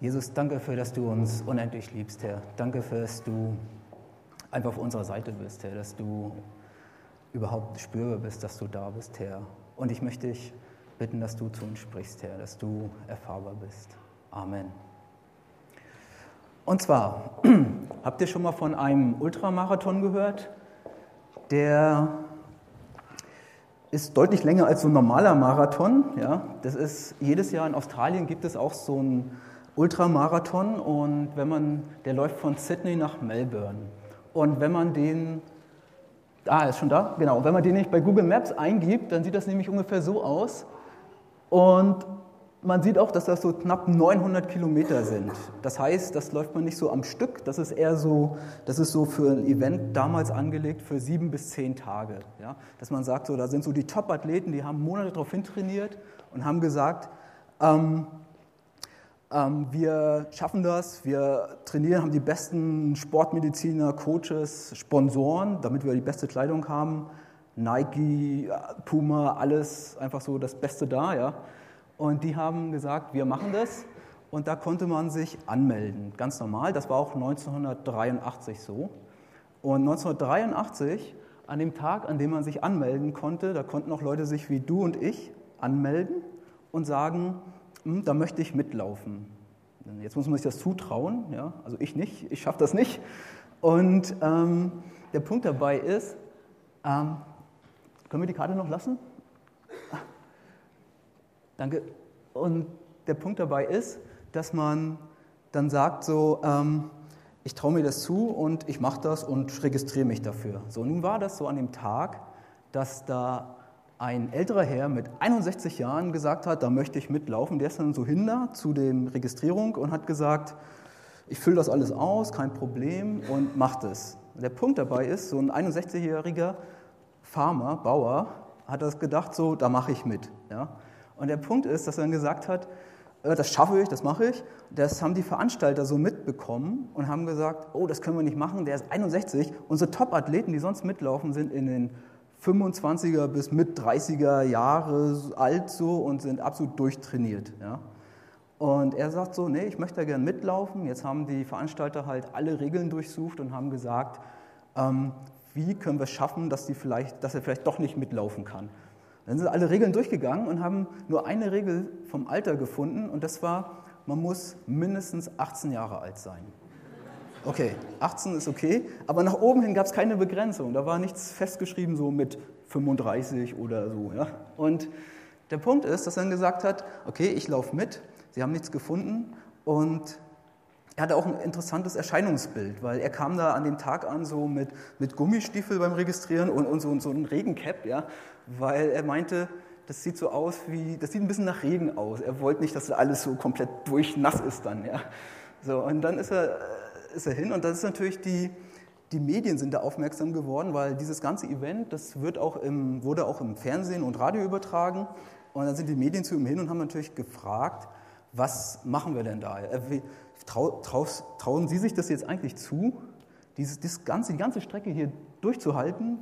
Jesus, danke dafür, dass du uns unendlich liebst, Herr. Danke dafür, dass du einfach auf unserer Seite bist, Herr, dass du überhaupt spürbar bist, dass du da bist, Herr. Und ich möchte dich bitten, dass du zu uns sprichst, Herr, dass du erfahrbar bist. Amen. Und zwar, habt ihr schon mal von einem Ultramarathon gehört? Der ist deutlich länger als so ein normaler Marathon. Ja? Das ist, jedes Jahr in Australien gibt es auch so einen Ultramarathon und wenn man, der läuft von Sydney nach Melbourne. Und wenn man den, ah, ist schon da? Genau, wenn man den nicht bei Google Maps eingibt, dann sieht das nämlich ungefähr so aus. Und man sieht auch, dass das so knapp 900 Kilometer sind. Das heißt, das läuft man nicht so am Stück, das ist eher so, das ist so für ein Event damals angelegt für sieben bis zehn Tage. Ja? Dass man sagt, so, da sind so die Top-Athleten, die haben Monate darauf hintrainiert und haben gesagt, ähm, wir schaffen das, wir trainieren, haben die besten Sportmediziner, Coaches, Sponsoren, damit wir die beste Kleidung haben. Nike, Puma, alles einfach so das Beste da, ja. Und die haben gesagt, wir machen das. Und da konnte man sich anmelden, ganz normal. Das war auch 1983 so. Und 1983, an dem Tag, an dem man sich anmelden konnte, da konnten auch Leute sich wie du und ich anmelden und sagen, hm, da möchte ich mitlaufen. Jetzt muss man sich das zutrauen, ja? also ich nicht, ich schaffe das nicht. Und ähm, der Punkt dabei ist, ähm, können wir die Karte noch lassen? Danke. Und der Punkt dabei ist, dass man dann sagt so, ähm, ich traue mir das zu und ich mache das und registriere mich dafür. So, nun war das so an dem Tag, dass da ein älterer Herr mit 61 Jahren gesagt hat, da möchte ich mitlaufen. Der ist dann so hinter zu der Registrierung und hat gesagt, ich fülle das alles aus, kein Problem und macht es. Der Punkt dabei ist, so ein 61-jähriger Farmer, Bauer, hat das gedacht, so, da mache ich mit. Ja? Und der Punkt ist, dass er dann gesagt hat, äh, das schaffe ich, das mache ich. Das haben die Veranstalter so mitbekommen und haben gesagt, oh, das können wir nicht machen, der ist 61. Unsere Top-Athleten, die sonst mitlaufen, sind in den 25er bis mit 30er Jahre alt so und sind absolut durchtrainiert. Ja. Und er sagt so, nee, ich möchte da gerne mitlaufen. Jetzt haben die Veranstalter halt alle Regeln durchsucht und haben gesagt, ähm, wie können wir es schaffen, dass, die vielleicht, dass er vielleicht doch nicht mitlaufen kann. Dann sind alle Regeln durchgegangen und haben nur eine Regel vom Alter gefunden und das war, man muss mindestens 18 Jahre alt sein. Okay, 18 ist okay, aber nach oben hin gab es keine Begrenzung. Da war nichts festgeschrieben, so mit 35 oder so. Ja? Und der Punkt ist, dass er dann gesagt hat, okay, ich laufe mit, sie haben nichts gefunden und er hatte auch ein interessantes Erscheinungsbild, weil er kam da an dem Tag an so mit, mit Gummistiefel beim Registrieren und, und so, und so ein Regencap, ja, weil er meinte, das sieht so aus wie, das sieht ein bisschen nach Regen aus. Er wollte nicht, dass alles so komplett durchnass ist dann, ja. So, und dann ist er, ist er hin und das ist natürlich die, die Medien sind da aufmerksam geworden, weil dieses ganze Event, das wird auch im, wurde auch im Fernsehen und Radio übertragen. Und dann sind die Medien zu ihm hin und haben natürlich gefragt, was machen wir denn da? Äh, trau, traus, trauen Sie sich das jetzt eigentlich zu, dieses, das ganze, die ganze Strecke hier durchzuhalten?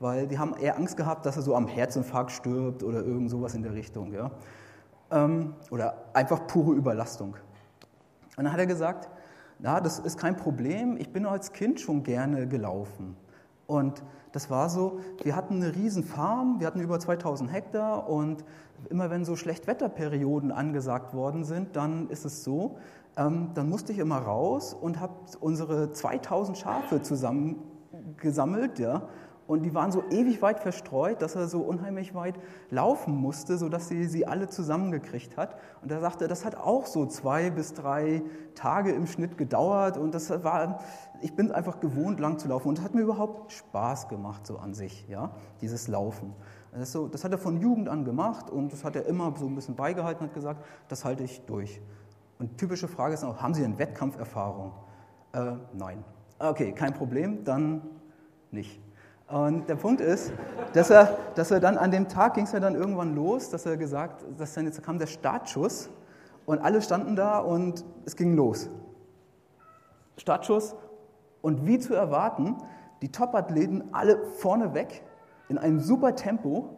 weil die haben eher Angst gehabt, dass er so am Herzinfarkt stirbt oder irgend sowas in der Richtung. Ja? Ähm, oder einfach pure Überlastung. Und dann hat er gesagt, na, das ist kein Problem, ich bin als Kind schon gerne gelaufen. Und das war so, wir hatten eine riesen Farm, wir hatten über 2000 Hektar und immer wenn so Schlechtwetterperioden angesagt worden sind, dann ist es so, ähm, dann musste ich immer raus und habe unsere 2000 Schafe zusammengesammelt ja, und die waren so ewig weit verstreut, dass er so unheimlich weit laufen musste, sodass sie sie alle zusammengekriegt hat. Und er sagte, das hat auch so zwei bis drei Tage im Schnitt gedauert. Und das war, ich bin einfach gewohnt, lang zu laufen. Und das hat mir überhaupt Spaß gemacht, so an sich, ja, dieses Laufen. Das, so, das hat er von Jugend an gemacht und das hat er immer so ein bisschen beigehalten und hat gesagt, das halte ich durch. Und typische Frage ist auch, haben Sie eine Wettkampferfahrung? Äh, nein. Okay, kein Problem, dann nicht. Und der Punkt ist, dass er, dass er dann an dem Tag ging es ja dann irgendwann los, dass er gesagt, dass dann jetzt kam der Startschuss und alle standen da und es ging los. Startschuss und wie zu erwarten, die Topathleten alle vorne weg in einem super Tempo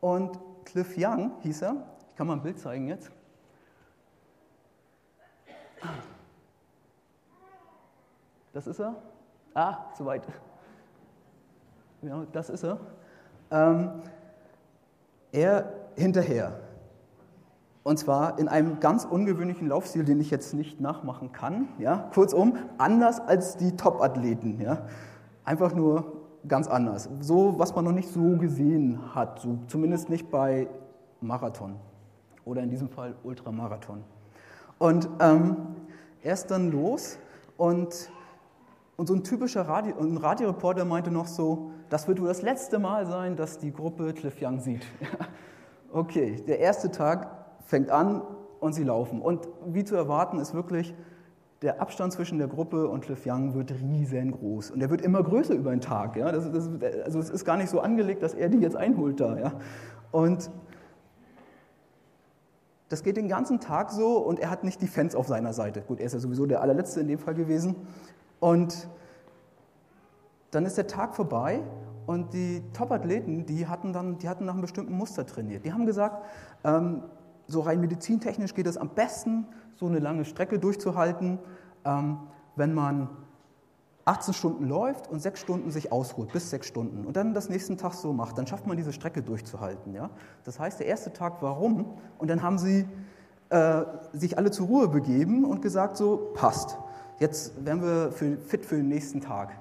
und Cliff Young hieß er, ich kann mal ein Bild zeigen jetzt. Das ist er. Ah, zu weit. Ja, das ist er. Ähm, er hinterher. Und zwar in einem ganz ungewöhnlichen Laufstil, den ich jetzt nicht nachmachen kann. Ja? Kurzum, anders als die Top-Athleten. Ja? Einfach nur ganz anders. So, was man noch nicht so gesehen hat. So, zumindest nicht bei Marathon. Oder in diesem Fall Ultramarathon. Und ähm, er ist dann los und, und so ein typischer Radio, ein Radioreporter meinte noch so, das wird wohl das letzte Mal sein, dass die Gruppe Cliff Young sieht. okay, der erste Tag fängt an und sie laufen. Und wie zu erwarten ist wirklich, der Abstand zwischen der Gruppe und Cliff Young wird riesengroß. Und er wird immer größer über den Tag. Ja? Das, das, also es ist gar nicht so angelegt, dass er die jetzt einholt da. Ja? Und das geht den ganzen Tag so und er hat nicht die Fans auf seiner Seite. Gut, er ist ja sowieso der allerletzte in dem Fall gewesen. Und dann ist der Tag vorbei und die Top-Athleten, die hatten dann, die hatten nach einem bestimmten Muster trainiert. Die haben gesagt, ähm, so rein medizintechnisch geht es am besten, so eine lange Strecke durchzuhalten, ähm, wenn man 18 Stunden läuft und sechs Stunden sich ausruht, bis sechs Stunden. Und dann das nächsten Tag so macht, dann schafft man diese Strecke durchzuhalten. Ja? Das heißt, der erste Tag war rum und dann haben sie äh, sich alle zur Ruhe begeben und gesagt, so passt, jetzt werden wir für, fit für den nächsten Tag.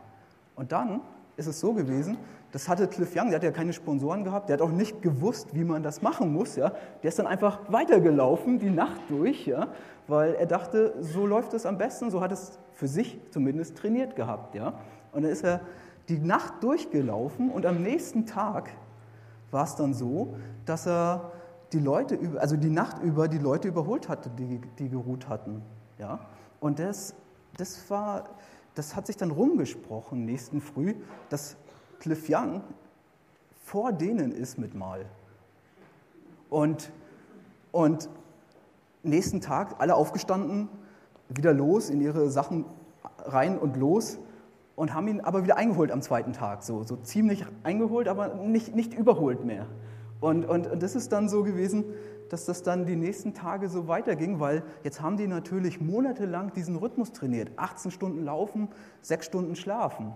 Und dann ist es so gewesen, das hatte Cliff Young, der hat ja keine Sponsoren gehabt, der hat auch nicht gewusst, wie man das machen muss. Ja. Der ist dann einfach weitergelaufen, die Nacht durch, ja, weil er dachte, so läuft es am besten, so hat es für sich zumindest trainiert gehabt. Ja. Und dann ist er die Nacht durchgelaufen und am nächsten Tag war es dann so, dass er die Leute, also die Nacht über die Leute überholt hatte, die, die geruht hatten. Ja. Und das, das war, das hat sich dann rumgesprochen nächsten Früh, dass Cliff Young vor denen ist mit Mal. Und, und nächsten Tag alle aufgestanden, wieder los in ihre Sachen rein und los und haben ihn aber wieder eingeholt am zweiten Tag. So, so ziemlich eingeholt, aber nicht, nicht überholt mehr. Und, und, und das ist dann so gewesen, dass das dann die nächsten Tage so weiterging, weil jetzt haben die natürlich monatelang diesen Rhythmus trainiert. 18 Stunden laufen, 6 Stunden schlafen.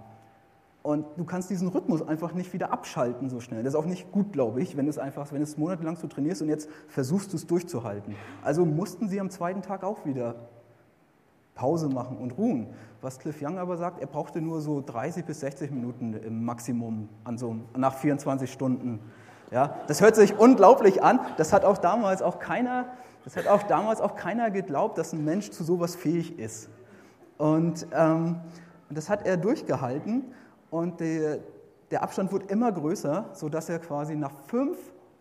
Und du kannst diesen Rhythmus einfach nicht wieder abschalten so schnell. Das ist auch nicht gut, glaube ich, wenn es einfach, wenn es monatelang so trainierst und jetzt versuchst du es durchzuhalten. Also mussten sie am zweiten Tag auch wieder Pause machen und ruhen. Was Cliff Young aber sagt, er brauchte nur so 30 bis 60 Minuten im Maximum an so, nach 24 Stunden. Ja, das hört sich unglaublich an. Das hat auch damals auch keiner, das hat auch damals auch keiner geglaubt, dass ein Mensch zu sowas fähig ist. Und ähm, das hat er durchgehalten. Und der, der Abstand wurde immer größer, sodass er quasi nach fünf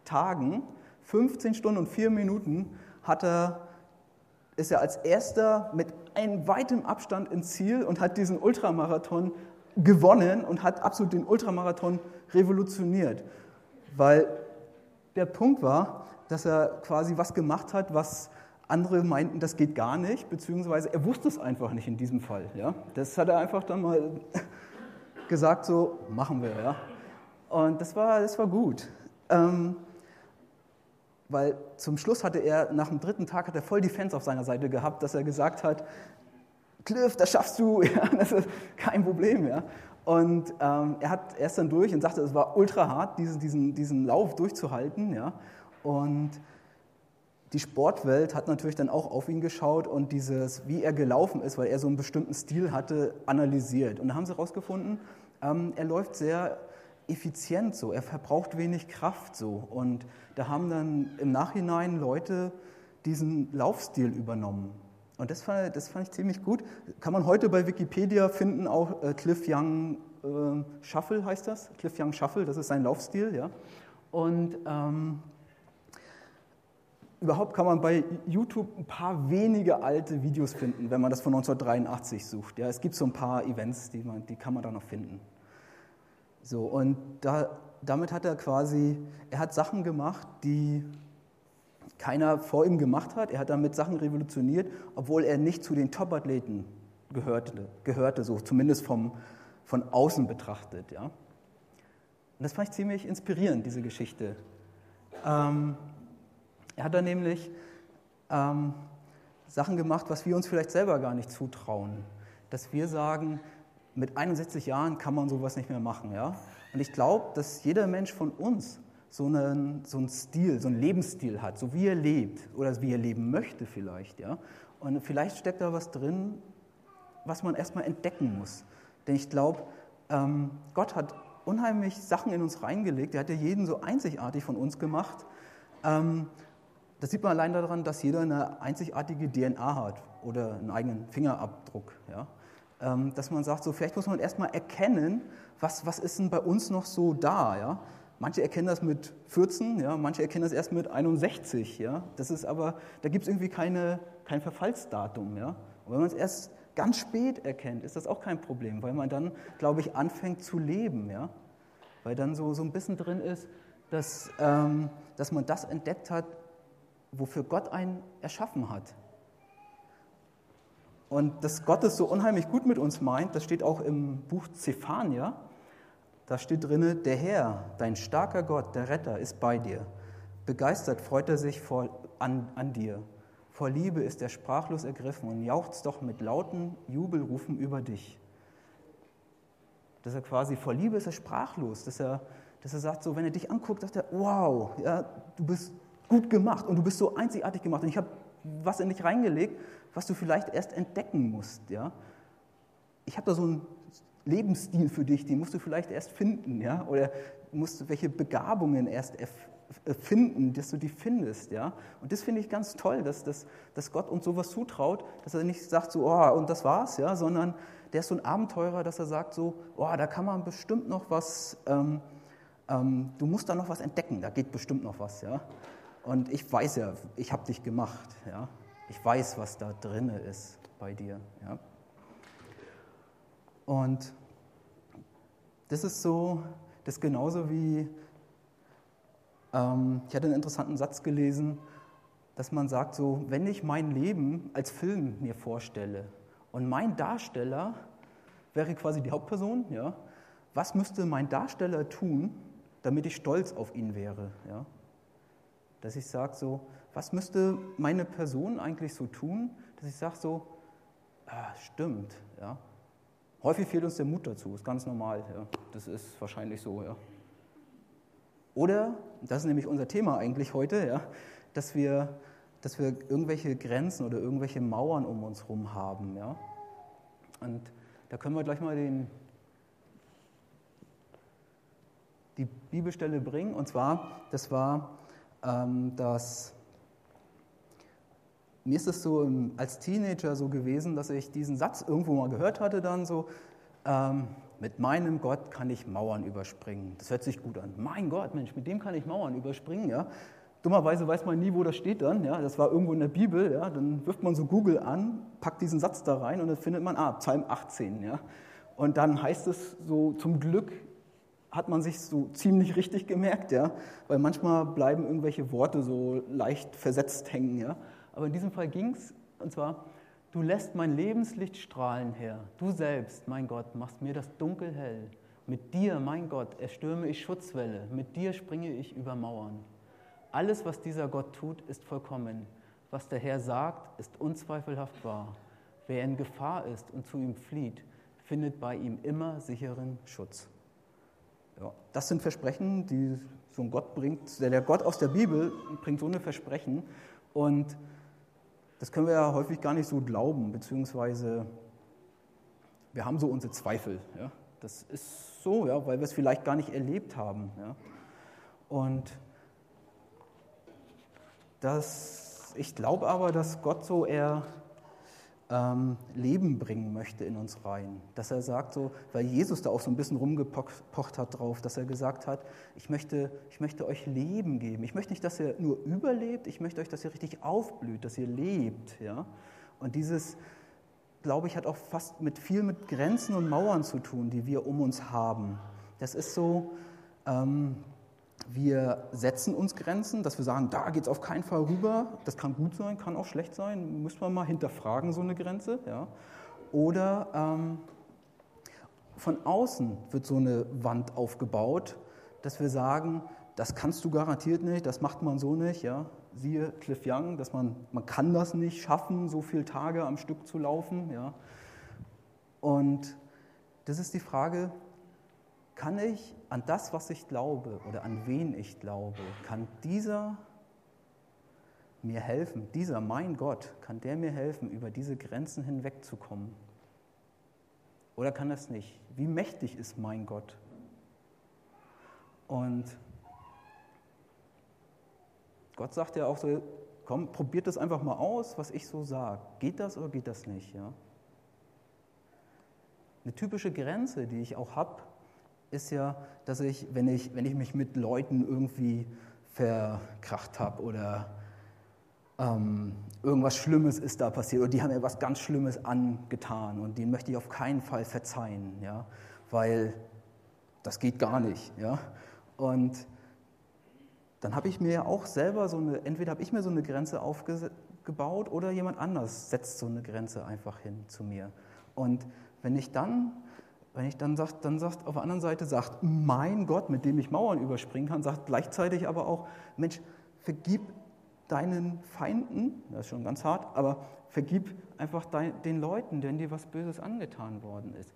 Tagen, 15 Stunden und vier Minuten, hat er, ist er als erster mit einem weitem Abstand ins Ziel und hat diesen Ultramarathon gewonnen und hat absolut den Ultramarathon revolutioniert. Weil der Punkt war, dass er quasi was gemacht hat, was andere meinten, das geht gar nicht, beziehungsweise er wusste es einfach nicht in diesem Fall. Ja? Das hat er einfach dann mal gesagt, so machen wir. Ja? Und das war, das war gut. Ähm, weil zum Schluss hatte er, nach dem dritten Tag, hat er voll die Fans auf seiner Seite gehabt, dass er gesagt hat, Cliff, das schaffst du, ja, das ist kein Problem. Ja. Und ähm, er, hat, er ist dann durch und sagte, es war ultra hart, diesen, diesen, diesen Lauf durchzuhalten. Ja. Und die Sportwelt hat natürlich dann auch auf ihn geschaut und dieses, wie er gelaufen ist, weil er so einen bestimmten Stil hatte, analysiert. Und da haben sie herausgefunden, ähm, er läuft sehr effizient so, er verbraucht wenig Kraft so. Und da haben dann im Nachhinein Leute diesen Laufstil übernommen. Und das fand, das fand ich ziemlich gut. Kann man heute bei Wikipedia finden, auch äh, Cliff Young äh, Shuffle heißt das. Cliff Young Shuffle, das ist sein Laufstil. Ja. Und ähm, überhaupt kann man bei YouTube ein paar wenige alte Videos finden, wenn man das von 1983 sucht. Ja, es gibt so ein paar Events, die, man, die kann man da noch finden. So, und da, damit hat er quasi, er hat Sachen gemacht, die keiner vor ihm gemacht hat. Er hat damit Sachen revolutioniert, obwohl er nicht zu den Top-Athleten gehörte, gehörte, so zumindest vom, von außen betrachtet. Ja. Und das fand ich ziemlich inspirierend, diese Geschichte. Ähm, er hat da nämlich ähm, Sachen gemacht, was wir uns vielleicht selber gar nicht zutrauen. dass wir sagen, mit 61 Jahren kann man sowas nicht mehr machen. Ja? Und ich glaube, dass jeder Mensch von uns so einen, so einen Stil, so einen Lebensstil hat, so wie er lebt oder wie er leben möchte vielleicht. Ja? Und vielleicht steckt da was drin, was man erstmal entdecken muss. Denn ich glaube, ähm, Gott hat unheimlich Sachen in uns reingelegt. Er hat ja jeden so einzigartig von uns gemacht. Ähm, das sieht man allein daran, dass jeder eine einzigartige DNA hat oder einen eigenen Fingerabdruck. Ja? Ähm, dass man sagt, so vielleicht muss man erstmal erkennen, was, was ist denn bei uns noch so da. Ja? Manche erkennen das mit 14, ja? manche erkennen das erst mit 61. Ja? Das ist aber, da gibt es irgendwie keine, kein Verfallsdatum. Ja? Und wenn man es erst ganz spät erkennt, ist das auch kein Problem, weil man dann, glaube ich, anfängt zu leben. Ja? Weil dann so, so ein bisschen drin ist, dass, ähm, dass man das entdeckt hat, wofür Gott einen erschaffen hat. Und dass Gott es so unheimlich gut mit uns meint, das steht auch im Buch Zephania. Da steht drinne: Der Herr, dein starker Gott, der Retter, ist bei dir. Begeistert freut er sich vor, an, an dir. Vor Liebe ist er sprachlos ergriffen und jauchzt doch mit lauten Jubelrufen über dich. Dass er quasi vor Liebe ist er sprachlos, dass er, dass er sagt, so wenn er dich anguckt, sagt er, wow, ja, du bist gut gemacht und du bist so einzigartig gemacht und ich habe was in dich reingelegt, was du vielleicht erst entdecken musst. Ja? Ich habe da so einen Lebensstil für dich, den musst du vielleicht erst finden, ja? oder musst du welche Begabungen erst finden, dass du die findest. Ja? Und das finde ich ganz toll, dass, dass, dass Gott uns sowas zutraut, dass er nicht sagt so, oh, und das war's, ja? sondern der ist so ein Abenteurer, dass er sagt so, oh, da kann man bestimmt noch was, ähm, ähm, du musst da noch was entdecken, da geht bestimmt noch was. Ja? Und ich weiß ja, ich habe dich gemacht. Ja? Ich weiß, was da drin ist bei dir. Ja? Und das ist so, das ist genauso wie, ähm, ich hatte einen interessanten Satz gelesen, dass man sagt so, wenn ich mein Leben als Film mir vorstelle und mein Darsteller wäre quasi die Hauptperson, ja, was müsste mein Darsteller tun, damit ich stolz auf ihn wäre? Ja? Dass ich sage so, was müsste meine Person eigentlich so tun, dass ich sage so, ah, stimmt, ja. Häufig fehlt uns der Mut dazu, ist ganz normal, ja. Das ist wahrscheinlich so, ja. Oder, das ist nämlich unser Thema eigentlich heute, ja, dass wir, dass wir irgendwelche Grenzen oder irgendwelche Mauern um uns herum haben, ja. Und da können wir gleich mal den, die Bibelstelle bringen. Und zwar, das war ähm, dass mir ist es so als Teenager so gewesen, dass ich diesen Satz irgendwo mal gehört hatte, dann so, ähm, mit meinem Gott kann ich Mauern überspringen. Das hört sich gut an. Mein Gott, Mensch, mit dem kann ich Mauern überspringen, ja. Dummerweise weiß man nie, wo das steht dann, ja. Das war irgendwo in der Bibel, ja. Dann wirft man so Google an, packt diesen Satz da rein und dann findet man, ah, Psalm 18, ja. Und dann heißt es so, zum Glück hat man sich so ziemlich richtig gemerkt, ja, weil manchmal bleiben irgendwelche Worte so leicht versetzt hängen, ja. Aber in diesem Fall ging es, und zwar, du lässt mein Lebenslicht strahlen, Herr. Du selbst, mein Gott, machst mir das Dunkel hell. Mit dir, mein Gott, erstürme ich Schutzwelle. Mit dir springe ich über Mauern. Alles, was dieser Gott tut, ist vollkommen. Was der Herr sagt, ist unzweifelhaft wahr. Wer in Gefahr ist und zu ihm flieht, findet bei ihm immer sicheren Schutz. Ja, das sind Versprechen, die so ein Gott bringt. Der, der Gott aus der Bibel bringt so eine Versprechen. Und das können wir ja häufig gar nicht so glauben, beziehungsweise wir haben so unsere Zweifel. Ja? Das ist so, ja, weil wir es vielleicht gar nicht erlebt haben. Ja? Und das, ich glaube aber, dass Gott so eher ähm, Leben bringen möchte in uns rein. Dass er sagt, so, weil Jesus da auch so ein bisschen rumgepocht hat drauf, dass er gesagt hat, ich möchte, ich möchte euch Leben geben. Ich möchte nicht, dass ihr nur überlebt, ich möchte euch, dass ihr richtig aufblüht, dass ihr lebt. Ja? Und dieses, glaube ich, hat auch fast mit viel mit Grenzen und Mauern zu tun, die wir um uns haben. Das ist so, ähm, wir setzen uns Grenzen, dass wir sagen, da geht es auf keinen Fall rüber. Das kann gut sein, kann auch schlecht sein. Müssen wir mal hinterfragen, so eine Grenze. Ja. Oder ähm, von außen wird so eine Wand aufgebaut, dass wir sagen, das kannst du garantiert nicht, das macht man so nicht. Ja. Siehe Cliff Young, dass man, man kann das nicht schaffen, so viele Tage am Stück zu laufen. Ja. Und das ist die Frage, kann ich an das, was ich glaube oder an wen ich glaube, kann dieser mir helfen, dieser mein Gott, kann der mir helfen, über diese Grenzen hinwegzukommen? Oder kann das nicht? Wie mächtig ist mein Gott? Und Gott sagt ja auch so, komm, probiert das einfach mal aus, was ich so sage. Geht das oder geht das nicht? Ja? Eine typische Grenze, die ich auch habe, ist ja, dass ich, wenn ich, wenn ich mich mit Leuten irgendwie verkracht habe oder ähm, irgendwas Schlimmes ist da passiert oder die haben mir was ganz Schlimmes angetan und denen möchte ich auf keinen Fall verzeihen, ja, weil das geht gar nicht. Ja. Und dann habe ich mir auch selber so eine, entweder habe ich mir so eine Grenze aufgebaut oder jemand anders setzt so eine Grenze einfach hin zu mir. Und wenn ich dann, wenn ich dann sagt, dann sagt auf der anderen Seite sagt, mein Gott, mit dem ich Mauern überspringen kann, sagt gleichzeitig aber auch, Mensch, vergib deinen Feinden, das ist schon ganz hart, aber vergib einfach den Leuten, denen dir was Böses angetan worden ist.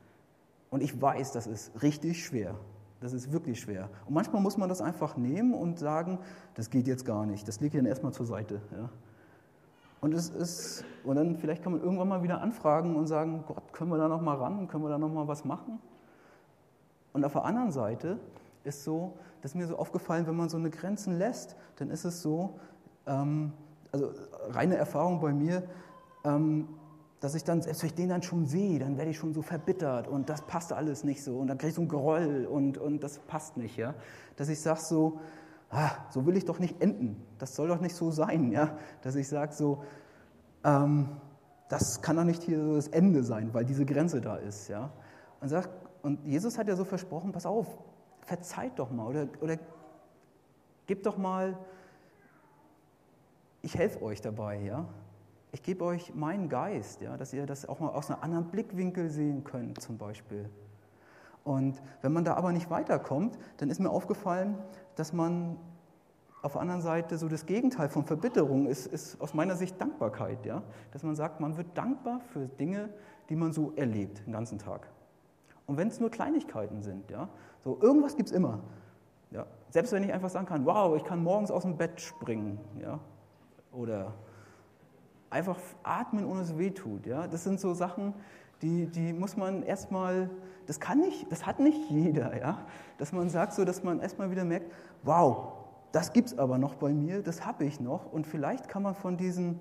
Und ich weiß, das ist richtig schwer. Das ist wirklich schwer. Und manchmal muss man das einfach nehmen und sagen, das geht jetzt gar nicht. Das lege ich dann erstmal zur Seite. Ja. Und es ist, und dann vielleicht kann man irgendwann mal wieder anfragen und sagen, Gott, können wir da noch mal ran? Können wir da noch mal was machen? Und auf der anderen Seite ist so, das ist mir so aufgefallen, wenn man so eine Grenzen lässt, dann ist es so, ähm, also reine Erfahrung bei mir, ähm, dass ich dann, selbst wenn ich den dann schon sehe, dann werde ich schon so verbittert und das passt alles nicht so und dann kriege ich so ein Groll und, und das passt nicht, ja. Dass ich sage so, ah, so will ich doch nicht enden, das soll doch nicht so sein, ja. Dass ich sage so, ähm, das kann doch nicht hier so das Ende sein, weil diese Grenze da ist, ja. Und, sag, und Jesus hat ja so versprochen, pass auf, verzeiht doch mal oder, oder gebt doch mal, ich helfe euch dabei, ja ich gebe euch meinen Geist, ja, dass ihr das auch mal aus einem anderen Blickwinkel sehen könnt, zum Beispiel. Und wenn man da aber nicht weiterkommt, dann ist mir aufgefallen, dass man auf der anderen Seite so das Gegenteil von Verbitterung ist, ist aus meiner Sicht Dankbarkeit. Ja? Dass man sagt, man wird dankbar für Dinge, die man so erlebt den ganzen Tag. Und wenn es nur Kleinigkeiten sind, ja, so irgendwas gibt es immer. Ja? Selbst wenn ich einfach sagen kann, wow, ich kann morgens aus dem Bett springen, ja, oder einfach atmen, ohne es weh tut. Ja? Das sind so Sachen, die, die muss man erstmal, das kann nicht, das hat nicht jeder, ja? dass man sagt so, dass man erstmal wieder merkt, wow, das gibt es aber noch bei mir, das habe ich noch. Und vielleicht kann man von diesen,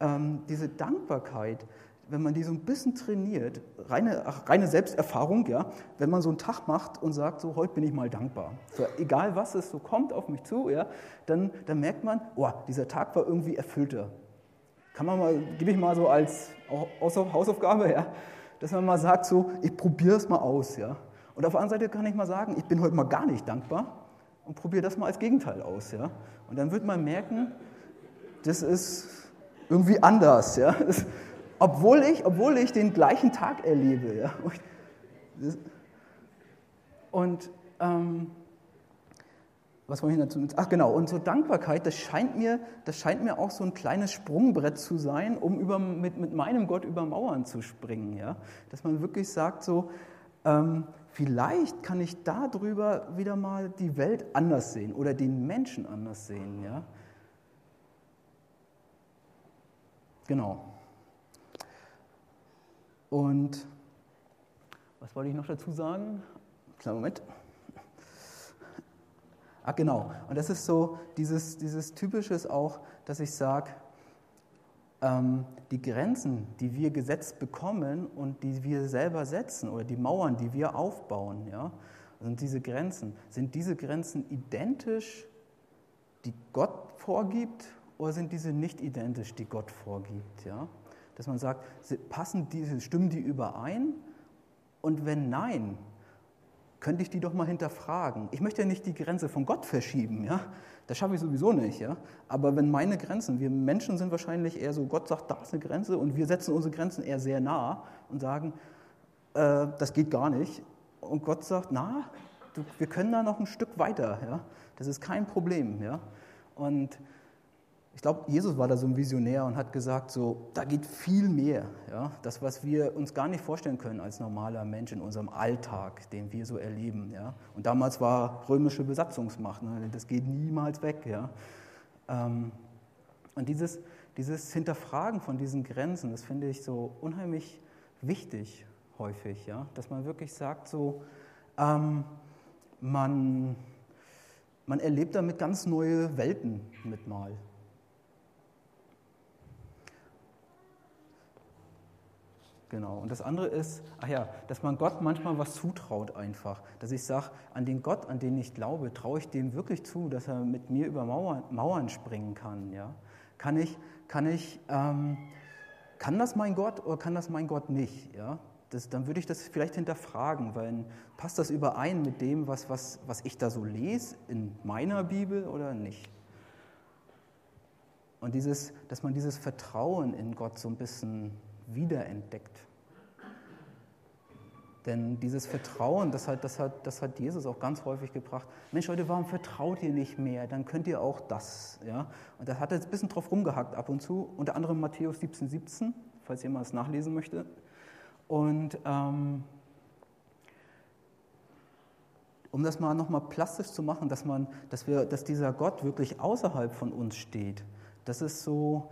ähm, diese Dankbarkeit, wenn man die so ein bisschen trainiert, reine, reine Selbsterfahrung, ja, wenn man so einen Tag macht und sagt, so heute bin ich mal dankbar, für egal was es so kommt auf mich zu, ja, dann, dann merkt man, oh, dieser Tag war irgendwie erfüllter, kann man mal, gebe ich mal so als Hausaufgabe, ja, dass man mal sagt, so, ich probiere es mal aus. Ja. Und auf der anderen Seite kann ich mal sagen, ich bin heute mal gar nicht dankbar und probiere das mal als Gegenteil aus. Ja. Und dann wird man merken, das ist irgendwie anders. Ja. Das, obwohl, ich, obwohl ich den gleichen Tag erlebe. Ja. Und ähm, was wollte ich dazu? Ach genau, und so Dankbarkeit, das scheint mir, das scheint mir auch so ein kleines Sprungbrett zu sein, um über, mit, mit meinem Gott über Mauern zu springen. Ja? Dass man wirklich sagt, so, ähm, vielleicht kann ich darüber wieder mal die Welt anders sehen oder den Menschen anders sehen. Ja? Genau. Und was wollte ich noch dazu sagen? Kleinen Moment. Ah, genau. Und das ist so dieses, dieses Typisches auch, dass ich sage, ähm, die Grenzen, die wir gesetzt bekommen und die wir selber setzen oder die Mauern, die wir aufbauen, ja, sind diese Grenzen, sind diese Grenzen identisch, die Gott vorgibt, oder sind diese nicht identisch, die Gott vorgibt? Ja? Dass man sagt, passen diese, stimmen die überein? Und wenn nein, könnte ich die doch mal hinterfragen. Ich möchte ja nicht die Grenze von Gott verschieben, ja. Das schaffe ich sowieso nicht, ja. Aber wenn meine Grenzen, wir Menschen sind wahrscheinlich eher so, Gott sagt, da ist eine Grenze und wir setzen unsere Grenzen eher sehr nah und sagen, äh, das geht gar nicht. Und Gott sagt, na, du, wir können da noch ein Stück weiter, ja. Das ist kein Problem, ja. Und ich glaube, Jesus war da so ein Visionär und hat gesagt, so, da geht viel mehr. Ja? Das, was wir uns gar nicht vorstellen können als normaler Mensch in unserem Alltag, den wir so erleben. Ja? Und damals war römische Besatzungsmacht, ne? das geht niemals weg. Ja? Ähm, und dieses, dieses Hinterfragen von diesen Grenzen, das finde ich so unheimlich wichtig häufig, ja? dass man wirklich sagt, so, ähm, man, man erlebt damit ganz neue Welten mit mal. Genau. Und das andere ist, ach ja, dass man Gott manchmal was zutraut einfach. Dass ich sage, an den Gott, an den ich glaube, traue ich dem wirklich zu, dass er mit mir über Mauern, Mauern springen kann. Ja? Kann ich, kann ich, ähm, kann das mein Gott oder kann das mein Gott nicht? Ja? Das, dann würde ich das vielleicht hinterfragen, weil passt das überein mit dem, was, was, was ich da so lese in meiner Bibel oder nicht? Und dieses, dass man dieses Vertrauen in Gott so ein bisschen wiederentdeckt. Denn dieses Vertrauen, das hat, das, hat, das hat Jesus auch ganz häufig gebracht. Mensch, Leute, warum vertraut ihr nicht mehr? Dann könnt ihr auch das. Ja? Und da hat er jetzt ein bisschen drauf rumgehackt ab und zu, unter anderem Matthäus 17, 17, falls jemand es nachlesen möchte. Und ähm, um das mal nochmal plastisch zu machen, dass, man, dass, wir, dass dieser Gott wirklich außerhalb von uns steht, das ist so,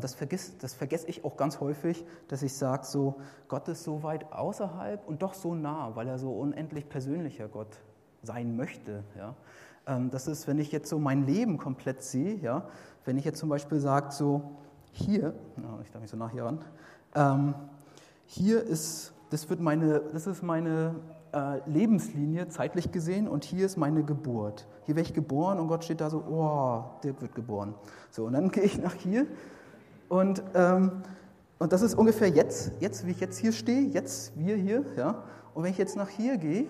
das, vergiss, das vergesse ich auch ganz häufig, dass ich sage, so, Gott ist so weit außerhalb und doch so nah, weil er so unendlich persönlicher Gott sein möchte. Ja? Ähm, das ist, wenn ich jetzt so mein Leben komplett sehe, ja? wenn ich jetzt zum Beispiel sage, so, hier, ich darf mich so nach hier ran, ähm, hier ist, das, wird meine, das ist meine äh, Lebenslinie zeitlich gesehen und hier ist meine Geburt. Hier werde ich geboren und Gott steht da so, oh, Dirk wird geboren. So, und dann gehe ich nach hier und, ähm, und das ist ungefähr jetzt, jetzt, wie ich jetzt hier stehe, jetzt wir hier. Ja? Und wenn ich jetzt nach hier gehe,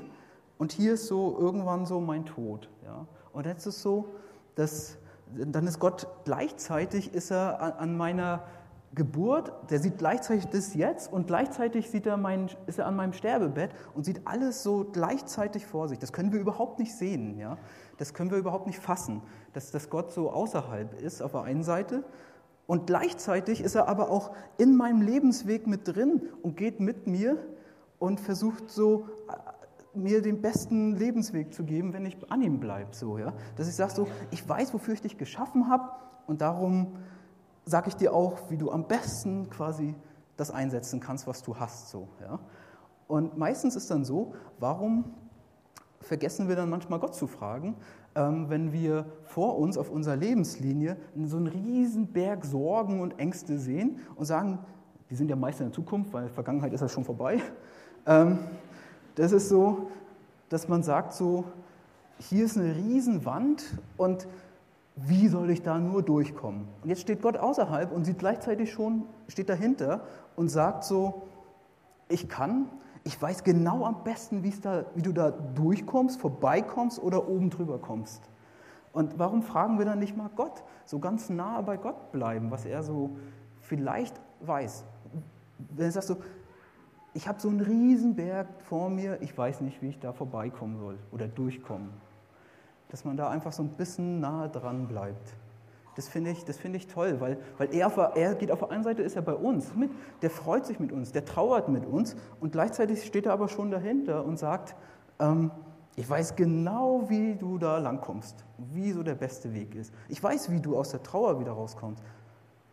und hier ist so irgendwann so mein Tod. Ja? Und jetzt ist es so, dass dann ist Gott gleichzeitig ist er an, an meiner Geburt, der sieht gleichzeitig das jetzt und gleichzeitig sieht er mein, ist er an meinem Sterbebett und sieht alles so gleichzeitig vor sich. Das können wir überhaupt nicht sehen. Ja? Das können wir überhaupt nicht fassen, dass, dass Gott so außerhalb ist auf der einen Seite und gleichzeitig ist er aber auch in meinem Lebensweg mit drin und geht mit mir und versucht so äh, mir den besten Lebensweg zu geben, wenn ich an ihm bleibe. So, ja? Dass ich sage so, ich weiß, wofür ich dich geschaffen habe und darum sage ich dir auch, wie du am besten quasi das einsetzen kannst, was du hast. So, ja? Und meistens ist dann so, warum vergessen wir dann manchmal Gott zu fragen, wenn wir vor uns auf unserer Lebenslinie so einen riesen Berg Sorgen und Ängste sehen und sagen, die sind ja meist in der Zukunft, weil Vergangenheit ist ja schon vorbei. Ähm, das ist so, dass man sagt so, hier ist eine riesen Wand und wie soll ich da nur durchkommen? Und jetzt steht Gott außerhalb und sieht gleichzeitig schon, steht dahinter und sagt so, ich kann, ich weiß genau am besten, da, wie du da durchkommst, vorbeikommst oder oben drüber kommst. Und warum fragen wir dann nicht mal Gott? So ganz nah bei Gott bleiben, was er so vielleicht weiß. Wenn er sagt so, ich habe so einen Riesenberg vor mir, ich weiß nicht, wie ich da vorbeikommen soll oder durchkommen. Dass man da einfach so ein bisschen nahe dran bleibt. Das finde ich, find ich toll, weil, weil er, er geht auf der einen Seite, ist er bei uns mit, der freut sich mit uns, der trauert mit uns und gleichzeitig steht er aber schon dahinter und sagt, ähm, ich weiß genau, wie du da langkommst, wie so der beste Weg ist. Ich weiß, wie du aus der Trauer wieder rauskommst.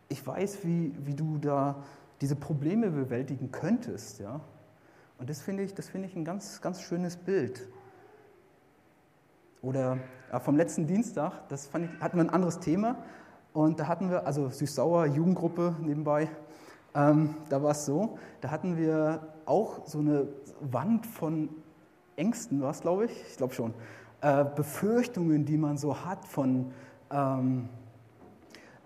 Ich weiß, wie, wie du da diese Probleme bewältigen könntest. Ja? Und das finde ich, find ich ein ganz, ganz schönes Bild. Oder ja, vom letzten Dienstag, das ich, hatten wir ein anderes Thema. Und da hatten wir, also Süß-Sauer, Jugendgruppe nebenbei, ähm, da war es so, da hatten wir auch so eine Wand von Ängsten, war es, glaube ich, ich glaube schon, äh, Befürchtungen, die man so hat von, ähm,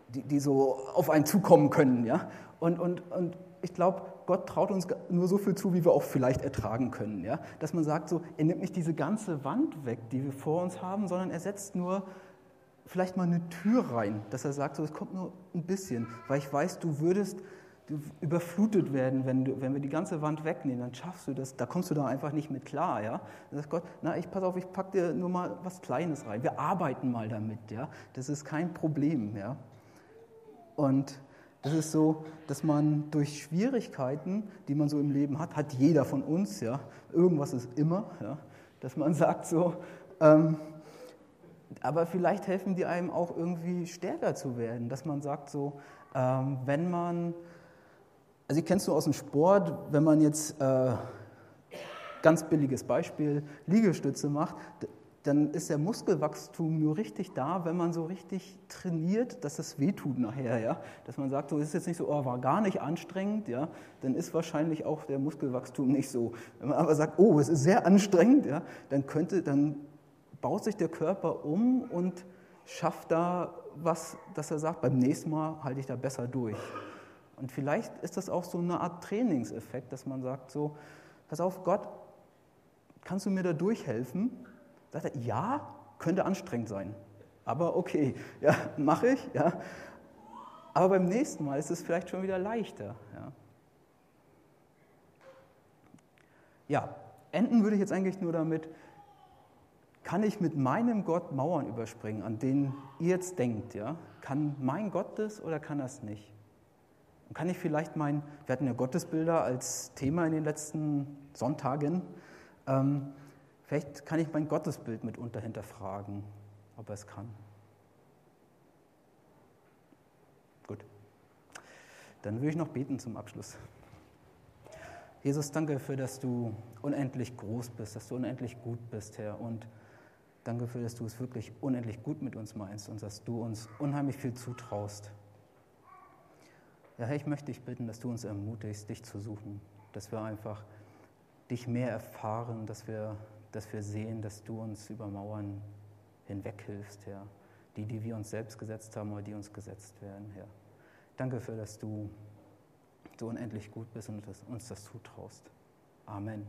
die, die so auf einen zukommen können. Ja? Und, und, und ich glaube, Gott traut uns nur so viel zu, wie wir auch vielleicht ertragen können. Ja? Dass man sagt, so, er nimmt nicht diese ganze Wand weg, die wir vor uns haben, sondern er setzt nur vielleicht mal eine Tür rein, dass er sagt, so, es kommt nur ein bisschen, weil ich weiß, du würdest überflutet werden, wenn, du, wenn wir die ganze Wand wegnehmen, dann schaffst du das, da kommst du da einfach nicht mit klar. Ja? Dann sagt Gott, na, ich pass auf, ich packe dir nur mal was Kleines rein, wir arbeiten mal damit, ja? das ist kein Problem. Ja? Und das ist so, dass man durch Schwierigkeiten, die man so im Leben hat, hat jeder von uns, ja, irgendwas ist immer, ja, dass man sagt so, ähm, aber vielleicht helfen die einem auch irgendwie stärker zu werden, dass man sagt so, ähm, wenn man, also ich kennst du aus dem Sport, wenn man jetzt äh, ganz billiges Beispiel Liegestütze macht, dann ist der Muskelwachstum nur richtig da, wenn man so richtig trainiert, dass es wehtut nachher, ja. Dass man sagt, so ist jetzt nicht so, oh, war gar nicht anstrengend, ja, dann ist wahrscheinlich auch der Muskelwachstum nicht so. Wenn man aber sagt, oh, es ist sehr anstrengend, ja, dann könnte, dann baut sich der Körper um und schafft da was, dass er sagt, beim nächsten Mal halte ich da besser durch. Und vielleicht ist das auch so eine Art Trainingseffekt, dass man sagt so, pass auf, Gott, kannst du mir da durchhelfen? Sagt er, ja, könnte anstrengend sein. Aber okay, ja, mache ich. Ja. Aber beim nächsten Mal ist es vielleicht schon wieder leichter. Ja. ja, enden würde ich jetzt eigentlich nur damit, kann ich mit meinem Gott Mauern überspringen, an denen ihr jetzt denkt? Ja? Kann mein Gott das oder kann das nicht? Und kann ich vielleicht mein, wir hatten ja Gottesbilder als Thema in den letzten Sonntagen, ähm, Vielleicht kann ich mein Gottesbild mitunter hinterfragen, ob er es kann. Gut. Dann würde ich noch beten zum Abschluss. Jesus, danke dafür, dass du unendlich groß bist, dass du unendlich gut bist, Herr. Und danke dafür, dass du es wirklich unendlich gut mit uns meinst und dass du uns unheimlich viel zutraust. Ja, Herr, ich möchte dich bitten, dass du uns ermutigst, dich zu suchen, dass wir einfach dich mehr erfahren, dass wir dass wir sehen, dass du uns über Mauern hinweg hilfst, Herr. Die, die wir uns selbst gesetzt haben oder die uns gesetzt werden, Herr. Danke für, dass du so unendlich gut bist und uns das zutraust. Amen.